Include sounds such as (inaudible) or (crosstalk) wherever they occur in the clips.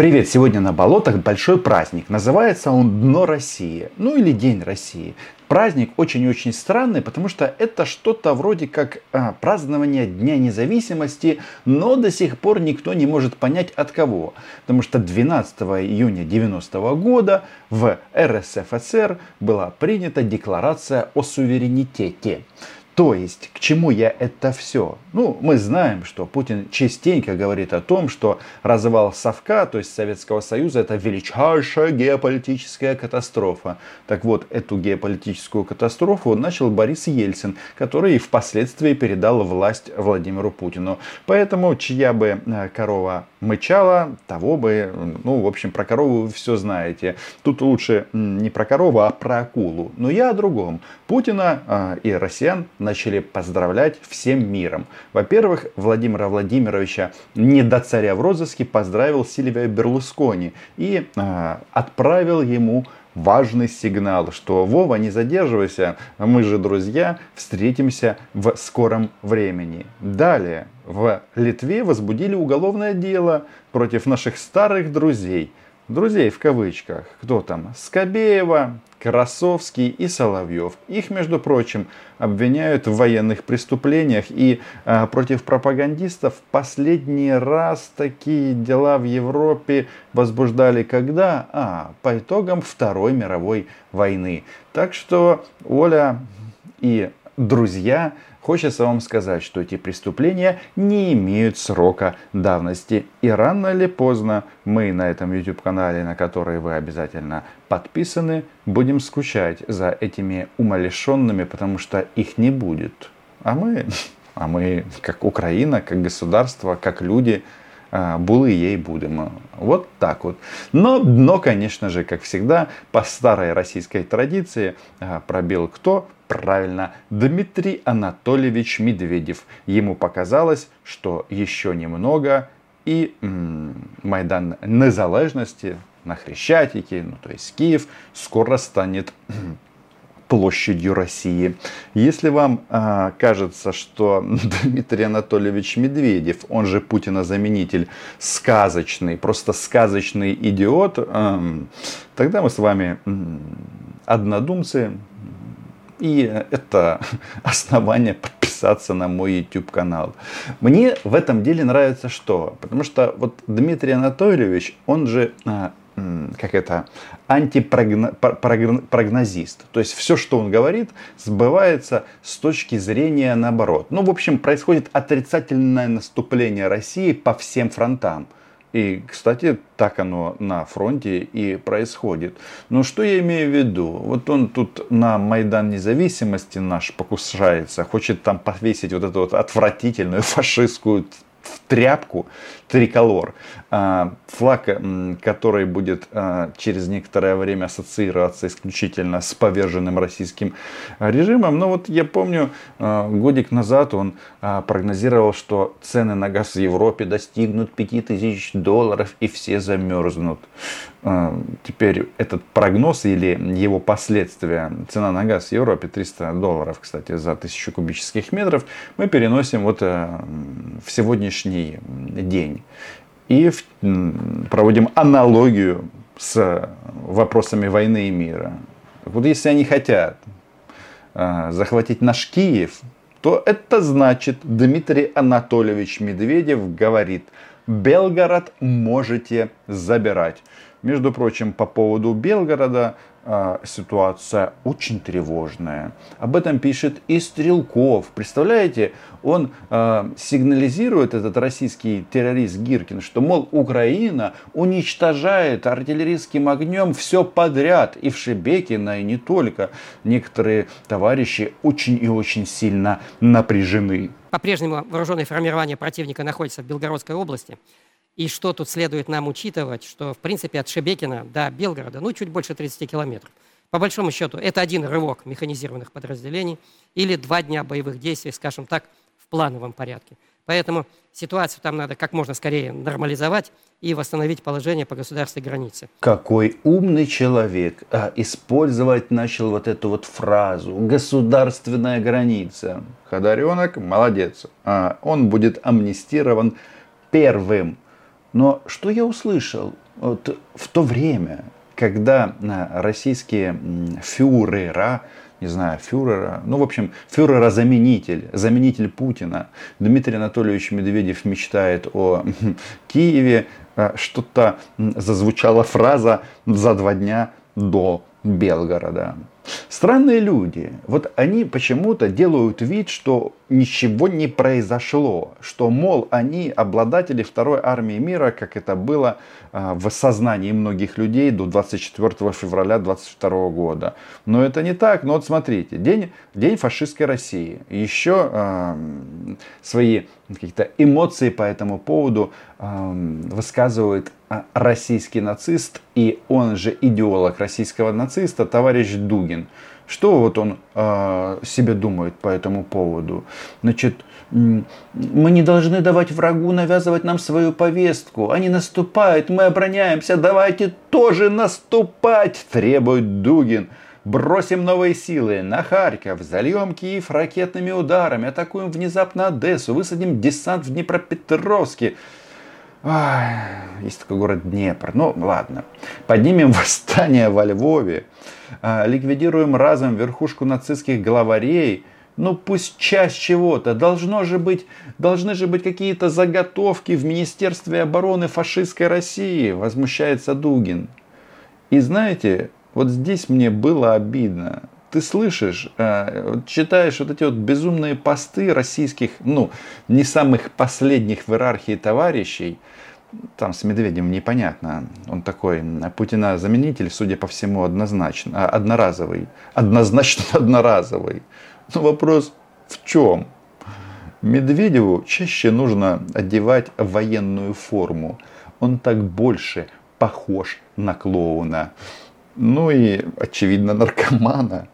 Привет! Сегодня на болотах большой праздник. Называется он Дно России. Ну или День России. Праздник очень-очень странный, потому что это что-то вроде как а, празднование Дня независимости, но до сих пор никто не может понять от кого. Потому что 12 июня 90 года в РСФСР была принята декларация о суверенитете. То есть, к чему я это все? Ну, мы знаем, что Путин частенько говорит о том, что развал Совка, то есть Советского Союза, это величайшая геополитическая катастрофа. Так вот, эту геополитическую катастрофу начал Борис Ельцин, который впоследствии передал власть Владимиру Путину. Поэтому, чья бы э, корова мычала, того бы, ну, в общем, про корову вы все знаете. Тут лучше не про корову, а про акулу. Но я о другом. Путина э, и россиян начали поздравлять всем миром. Во-первых, Владимира Владимировича не до царя в розыске поздравил Сильвия Берлускони и э, отправил ему важный сигнал, что Вова, не задерживайся, мы же друзья, встретимся в скором времени. Далее, в Литве возбудили уголовное дело против наших старых друзей. Друзей в кавычках. Кто там? Скобеева, Красовский и Соловьев. Их, между прочим, обвиняют в военных преступлениях. И а, против пропагандистов последний раз такие дела в Европе возбуждали когда? А, по итогам Второй мировой войны. Так что Оля и друзья Хочется вам сказать, что эти преступления не имеют срока давности. И рано или поздно мы на этом YouTube-канале, на который вы обязательно подписаны, будем скучать за этими умалишенными, потому что их не будет. А мы, (laughs) а мы как Украина, как государство, как люди, а, були ей будем. Вот так вот. Но дно, конечно же, как всегда, по старой российской традиции а, пробил кто? Правильно, Дмитрий Анатольевич Медведев. Ему показалось, что еще немного и м- Майдан Незалежности на Хрещатике, ну то есть Киев, скоро станет (clears throat) площадью России. Если вам а, кажется, что (laughs) Дмитрий Анатольевич Медведев, он же Путина заменитель, сказочный, просто сказочный идиот, а, тогда мы с вами однодумцы, и это (laughs) основание подписаться на мой YouTube канал. Мне в этом деле нравится что? Потому что вот Дмитрий Анатольевич, он же а, как это, антипрогнозист. То есть все, что он говорит, сбывается с точки зрения наоборот. Ну, в общем, происходит отрицательное наступление России по всем фронтам. И, кстати, так оно на фронте и происходит. Но что я имею в виду? Вот он тут на Майдан независимости наш покушается, хочет там повесить вот эту вот отвратительную (laughs) фашистскую тряпку триколор. А, флаг, который будет а, через некоторое время ассоциироваться исключительно с поверженным российским режимом. Но вот я помню, а, годик назад он прогнозировал, что цены на газ в Европе достигнут 5000 долларов и все замерзнут. Теперь этот прогноз или его последствия, цена на газ в Европе 300 долларов, кстати, за 1000 кубических метров, мы переносим вот в сегодняшний день и проводим аналогию с вопросами войны и мира. Вот если они хотят а, захватить наш Киев, то это значит, Дмитрий Анатольевич Медведев говорит, Белгород можете забирать. Между прочим, по поводу Белгорода э, ситуация очень тревожная. Об этом пишет и Стрелков. Представляете, он э, сигнализирует, этот российский террорист Гиркин, что, мол, Украина уничтожает артиллерийским огнем все подряд. И в Шебекино, и не только. Некоторые товарищи очень и очень сильно напряжены. По-прежнему вооруженное формирование противника находится в Белгородской области. И что тут следует нам учитывать, что, в принципе, от Шебекина до Белгорода, ну, чуть больше 30 километров. По большому счету, это один рывок механизированных подразделений или два дня боевых действий, скажем так, в плановом порядке. Поэтому ситуацию там надо как можно скорее нормализовать и восстановить положение по государственной границе. Какой умный человек а, использовать начал вот эту вот фразу «государственная граница». Ходоренок молодец. А, он будет амнистирован первым. Но что я услышал? вот в то время, когда российские фюрера, не знаю, фюрера, ну, в общем, фюрера-заменитель, заменитель Путина. Дмитрий Анатольевич Медведев мечтает о Киеве. Что-то зазвучала фраза за два дня до Белгорода. Странные люди. Вот они почему-то делают вид, что ничего не произошло. Что, мол, они обладатели второй армии мира, как это было а, в сознании многих людей до 24 февраля 22 года. Но это не так. Но вот смотрите, день, день фашистской России. Еще э, свои какие-то эмоции по этому поводу э, высказывает российский нацист и он же идеолог российского нациста, товарищ Дугин. Что вот он э, себе думает по этому поводу? Значит, мы не должны давать врагу навязывать нам свою повестку. Они наступают, мы обороняемся, давайте тоже наступать, требует Дугин. Бросим новые силы на Харьков, зальем Киев ракетными ударами, атакуем внезапно Одессу, высадим десант в Днепропетровске. Ой, есть такой город Днепр. Ну, ладно. Поднимем (laughs) восстание во Львове. А, ликвидируем разом верхушку нацистских главарей. Ну, пусть часть чего-то. Должно же быть, должны же быть какие-то заготовки в Министерстве обороны фашистской России, возмущается Дугин. И знаете, вот здесь мне было обидно ты слышишь, э, читаешь вот эти вот безумные посты российских, ну, не самых последних в иерархии товарищей, там с Медведем непонятно. Он такой Путина заменитель, судя по всему, однозначно, а, одноразовый. Однозначно (laughs) одноразовый. Но вопрос в чем? Медведеву чаще нужно одевать военную форму. Он так больше похож на клоуна. Ну и, очевидно, (laughs) наркомана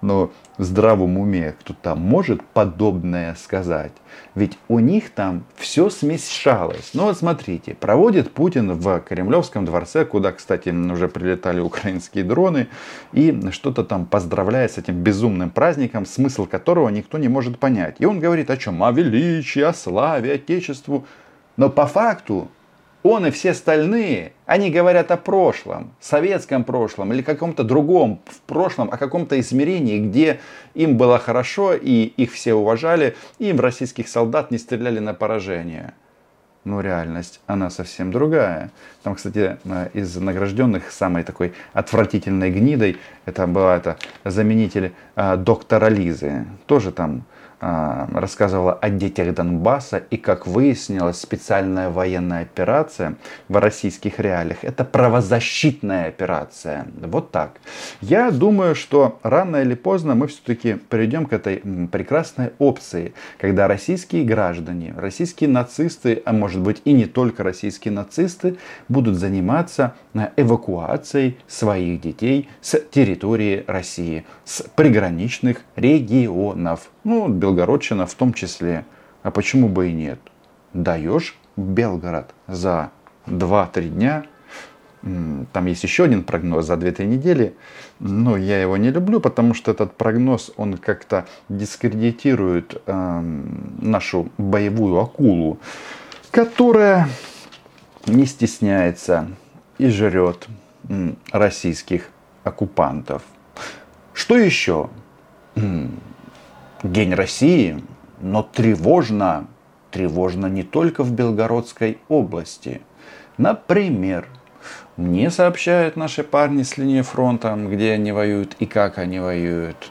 но в здравом уме кто-то может подобное сказать. Ведь у них там все смешалось. Ну вот смотрите, проводит Путин в Кремлевском дворце, куда, кстати, уже прилетали украинские дроны, и что-то там поздравляет с этим безумным праздником, смысл которого никто не может понять. И он говорит о чем? О величии, о славе, Отечеству. Но по факту он и все остальные, они говорят о прошлом, советском прошлом или каком-то другом в прошлом, о каком-то измерении, где им было хорошо и их все уважали, и им российских солдат не стреляли на поражение. Но реальность, она совсем другая. Там, кстати, из награжденных самой такой отвратительной гнидой, это была это заменитель э, доктора Лизы. Тоже там а, рассказывала о детях Донбасса и, как выяснилось, специальная военная операция в российских реалиях – это правозащитная операция. Вот так. Я думаю, что рано или поздно мы все-таки придем к этой прекрасной опции, когда российские граждане, российские нацисты, а может быть и не только российские нацисты, будут заниматься э, эвакуацией своих детей с территории России, с приграничных регионов. Ну, Белгородчина в том числе. А почему бы и нет? Даешь Белгород за 2-3 дня, там есть еще один прогноз за 2-3 недели, но я его не люблю, потому что этот прогноз, он как-то дискредитирует э, нашу боевую акулу, которая не стесняется и жрет российских оккупантов. Что еще? День России, но тревожно, тревожно не только в Белгородской области. Например, мне сообщают наши парни с линии фронта, где они воюют и как они воюют.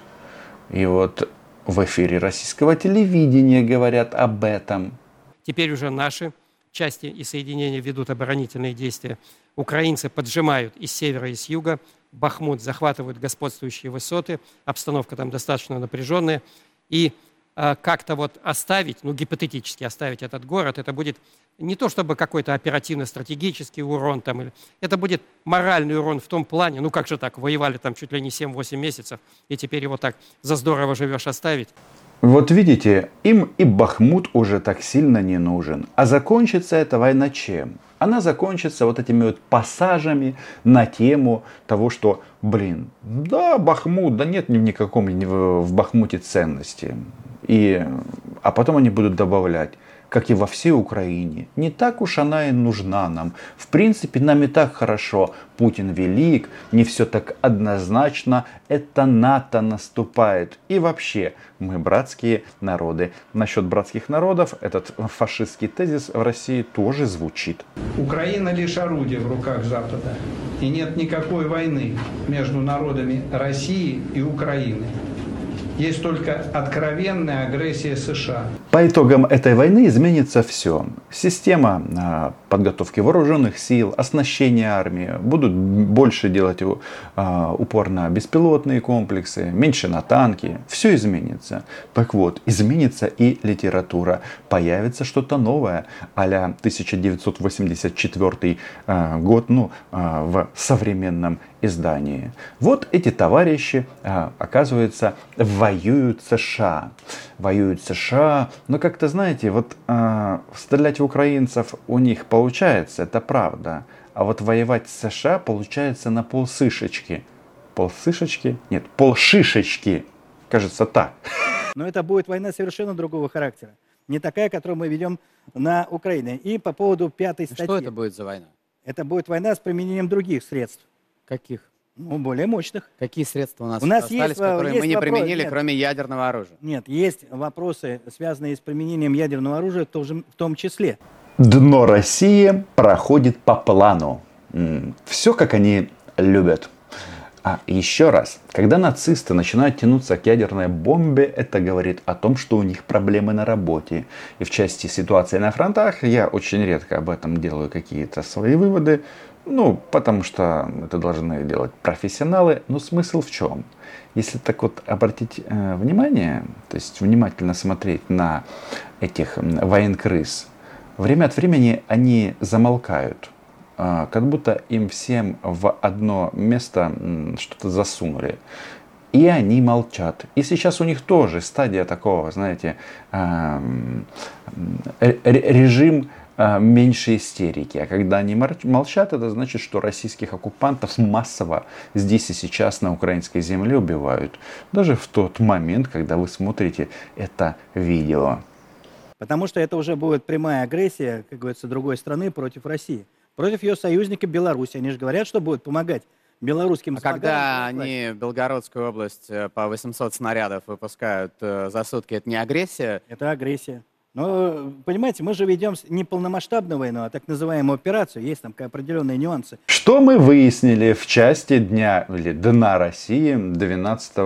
И вот в эфире российского телевидения говорят об этом. Теперь уже наши части и соединения ведут оборонительные действия. Украинцы поджимают и с севера, и с юга. Бахмут захватывают господствующие высоты. Обстановка там достаточно напряженная и э, как-то вот оставить, ну гипотетически оставить этот город, это будет не то чтобы какой-то оперативно-стратегический урон, там, это будет моральный урон в том плане, ну как же так, воевали там чуть ли не 7-8 месяцев, и теперь его так за здорово живешь оставить. Вот видите, им и Бахмут уже так сильно не нужен. А закончится эта война чем? Она закончится вот этими вот пассажами на тему того, что, блин, да, Бахмут, да нет ни в никаком в Бахмуте ценности. И, а потом они будут добавлять, как и во всей Украине. Не так уж она и нужна нам. В принципе, нам и так хорошо. Путин велик, не все так однозначно. Это НАТО наступает. И вообще, мы братские народы. Насчет братских народов, этот фашистский тезис в России тоже звучит. Украина лишь орудие в руках Запада. И нет никакой войны между народами России и Украины есть только откровенная агрессия США. По итогам этой войны изменится все. Система а, подготовки вооруженных сил, оснащения армии. Будут больше делать а, упор на беспилотные комплексы, меньше на танки. Все изменится. Так вот, изменится и литература. Появится что-то новое. а-ля 1984 а, год ну, в современном издании. Вот эти товарищи, оказывается, воюют США. Воюют США. Но как-то, знаете, вот стрелять в украинцев у них получается, это правда. А вот воевать с США получается на полсышечки. Полсышечки? Нет, полшишечки. Кажется так. Но это будет война совершенно другого характера. Не такая, которую мы ведем на Украине. И по поводу пятой статьи. Что это будет за война? Это будет война с применением других средств. Каких? Ну, более мощных. Какие средства у нас, у нас остались, есть, которые есть мы не вопрос, применили, нет. кроме ядерного оружия? Нет, есть вопросы, связанные с применением ядерного оружия тоже, в том числе. Дно России проходит по плану. Все, как они любят. А еще раз, когда нацисты начинают тянуться к ядерной бомбе, это говорит о том, что у них проблемы на работе. И в части ситуации на фронтах я очень редко об этом делаю какие-то свои выводы. Ну, потому что это должны делать профессионалы. Но смысл в чем? Если так вот обратить э, внимание, то есть внимательно смотреть на этих военкрыс, время от времени они замолкают. Э, как будто им всем в одно место что-то засунули. И они молчат. И сейчас у них тоже стадия такого, знаете, э, режим а, меньше истерики. А когда они молчат, это значит, что российских оккупантов массово здесь и сейчас на украинской земле убивают. Даже в тот момент, когда вы смотрите это видео. Потому что это уже будет прямая агрессия, как говорится, другой страны против России. Против ее союзника Беларуси. Они же говорят, что будут помогать белорусским А когда они Белгородскую область э, по 800 снарядов выпускают э, за сутки, это не агрессия? Это агрессия. Но, понимаете, мы же ведем не полномасштабную войну, а так называемую операцию. Есть там определенные нюансы. Что мы выяснили в части дня или Дна России 12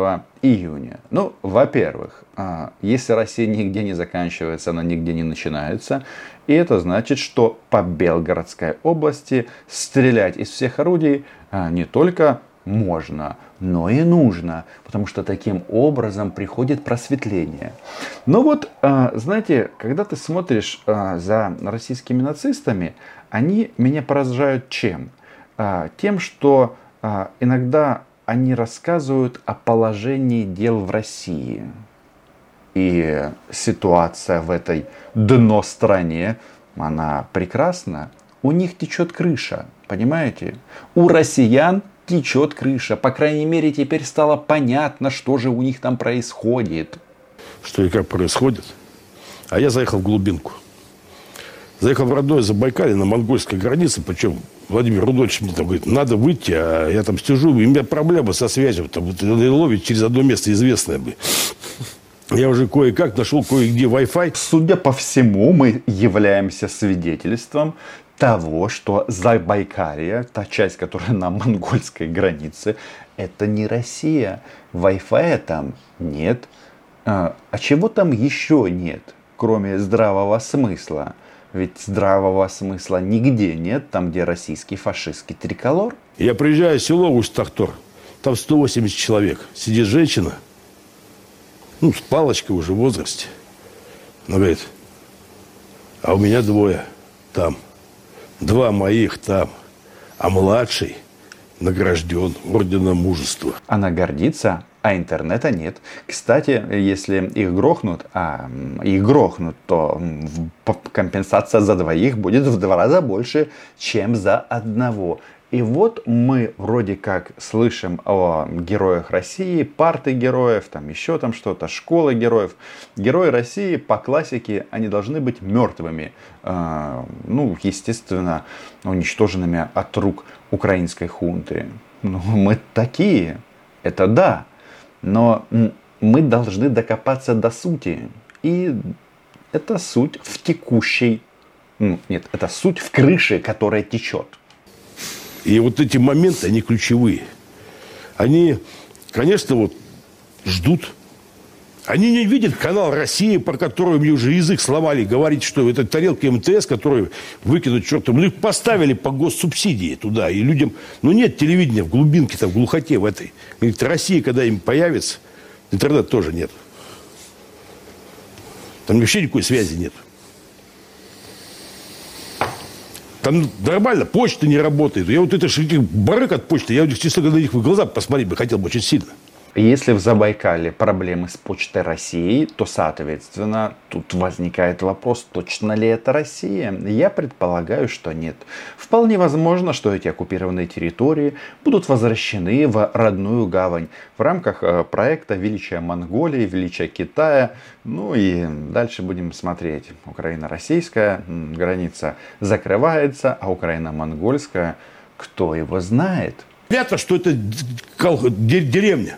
июня? Ну, во-первых, а, если Россия нигде не заканчивается, она нигде не начинается. И это значит, что по Белгородской области стрелять из всех орудий а, не только можно, но и нужно, потому что таким образом приходит просветление. Но вот, а, знаете, когда ты смотришь а, за российскими нацистами, они меня поражают чем? А, тем, что иногда они рассказывают о положении дел в России. И ситуация в этой дно стране, она прекрасна. У них течет крыша, понимаете? У россиян течет крыша. По крайней мере, теперь стало понятно, что же у них там происходит. Что и как происходит. А я заехал в глубинку. Заехал в родное Забайкалье на монгольской границе, причем Владимир Рудольевич мне там говорит, надо выйти, а я там стяжу, у меня проблемы со связью, там вот, ловить через одно место известное бы. Я уже кое-как нашел кое-где Wi-Fi. Судя по всему, мы являемся свидетельством того, что Забайкалье, та часть, которая на монгольской границе, это не Россия. Wi-Fi там нет. А, а чего там еще нет, кроме здравого смысла? Ведь здравого смысла нигде нет, там, где российский фашистский триколор. Я приезжаю в село Усть-Тахтор, там 180 человек. Сидит женщина, ну, с палочкой уже в возрасте. Она говорит, а у меня двое там – Два моих там, а младший награжден орденом мужества. Она гордится, а интернета нет. Кстати, если их грохнут, а их грохнут, то компенсация за двоих будет в два раза больше, чем за одного. И вот мы вроде как слышим о героях России, парты героев, там еще там что-то, школы героев. Герои России по классике, они должны быть мертвыми. Э, ну, естественно, уничтоженными от рук украинской хунты. Ну, мы такие, это да. Но мы должны докопаться до сути. И это суть в текущей... Нет, это суть в крыше, которая течет. И вот эти моменты, они ключевые. Они, конечно, вот ждут. Они не видят канал России, про который мне уже язык сломали, говорить, что это тарелка МТС, которую выкинуть чертом. Ну, их поставили по госсубсидии туда. И людям, ну, нет телевидения в глубинке, там, в глухоте в этой. Говорит, Россия, когда им появится, интернет тоже нет. Там вообще никакой связи нет. Там нормально, почта не работает. Я вот это барык от почты, я, честно говоря, на них в глаза посмотреть бы хотел бы очень сильно. Если в Забайкале проблемы с почтой России, то, соответственно, тут возникает вопрос, точно ли это Россия. Я предполагаю, что нет. Вполне возможно, что эти оккупированные территории будут возвращены в родную гавань в рамках э, проекта «Величие Монголии», «Величие Китая». Ну и дальше будем смотреть. Украина-российская граница закрывается, а Украина-монгольская, кто его знает? Понятно, что это деревня.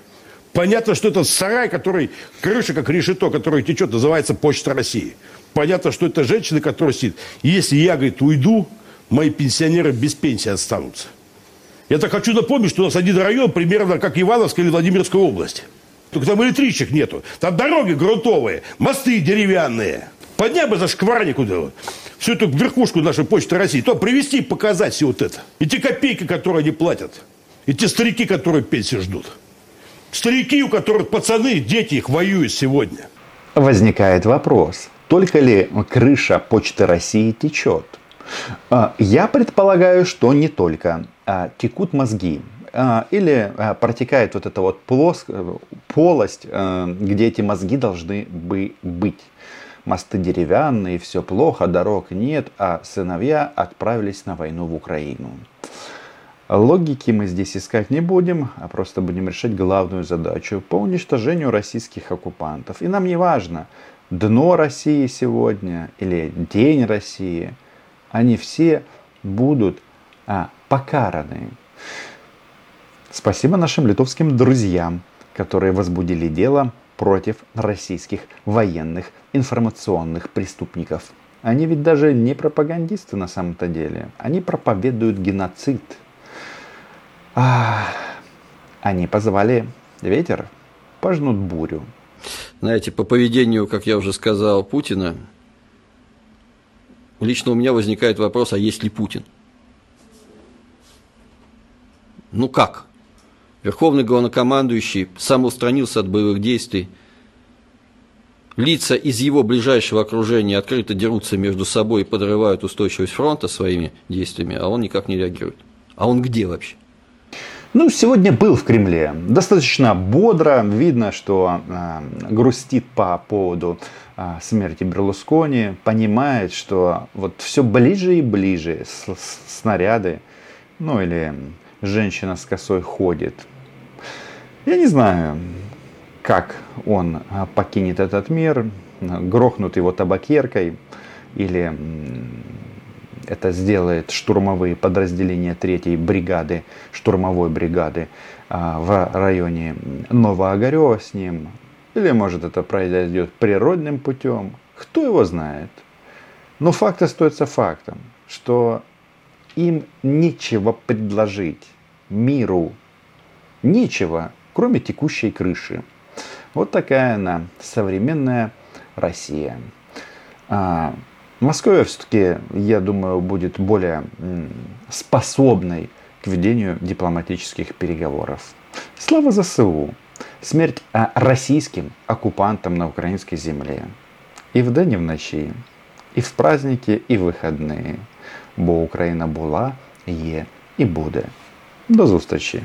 Понятно, что это сарай, который, крыша как решето, который течет, называется Почта России. Понятно, что это женщина, которая сидит. Если я, говорит, уйду, мои пенсионеры без пенсии останутся. Я так хочу напомнить, что у нас один район примерно как Ивановская или Владимирская область. Только там электричек нету. Там дороги грунтовые, мосты деревянные. Поднять бы за шкварник куда всю эту верхушку нашей почты России, то привести и показать все вот это. И те копейки, которые они платят. И те старики, которые пенсии ждут. Старики, у которых пацаны, дети их воюют сегодня. Возникает вопрос, только ли крыша Почты России течет? А, я предполагаю, что не только. А, текут мозги. А, или протекает вот эта вот плоск... полость, где эти мозги должны бы быть. Мосты деревянные, все плохо, дорог нет, а сыновья отправились на войну в Украину. Логики мы здесь искать не будем, а просто будем решать главную задачу по уничтожению российских оккупантов. И нам не важно, дно России сегодня или день России, они все будут а, покараны. Спасибо нашим литовским друзьям, которые возбудили дело против российских военных информационных преступников. Они ведь даже не пропагандисты на самом-то деле. Они проповедуют геноцид – они позвали ветер, пожнут бурю. Знаете, по поведению, как я уже сказал, Путина, лично у меня возникает вопрос, а есть ли Путин? Ну как? Верховный главнокомандующий самоустранился от боевых действий. Лица из его ближайшего окружения открыто дерутся между собой и подрывают устойчивость фронта своими действиями, а он никак не реагирует. А он где вообще? Ну, сегодня был в Кремле. Достаточно бодро. Видно, что э, грустит по поводу э, смерти Берлускони. Понимает, что вот все ближе и ближе с, с, снаряды. Ну, или женщина с косой ходит. Я не знаю, как он покинет этот мир. Грохнут его табакеркой. Или это сделает штурмовые подразделения 3-й бригады, штурмовой бригады а, в районе Новоогарева с ним. Или может это произойдет природным путем. Кто его знает. Но факт остается фактом, что им нечего предложить миру. Нечего, кроме текущей крыши. Вот такая она, современная Россия. А, Москва все-таки, я думаю, будет более способной к ведению дипломатических переговоров. Слава ЗСУ! Смерть а, российским оккупантам на украинской земле. І вдень, і вночі, і в праздники, і в вихідні. Бо Україна була, є і буде. До зустрічі!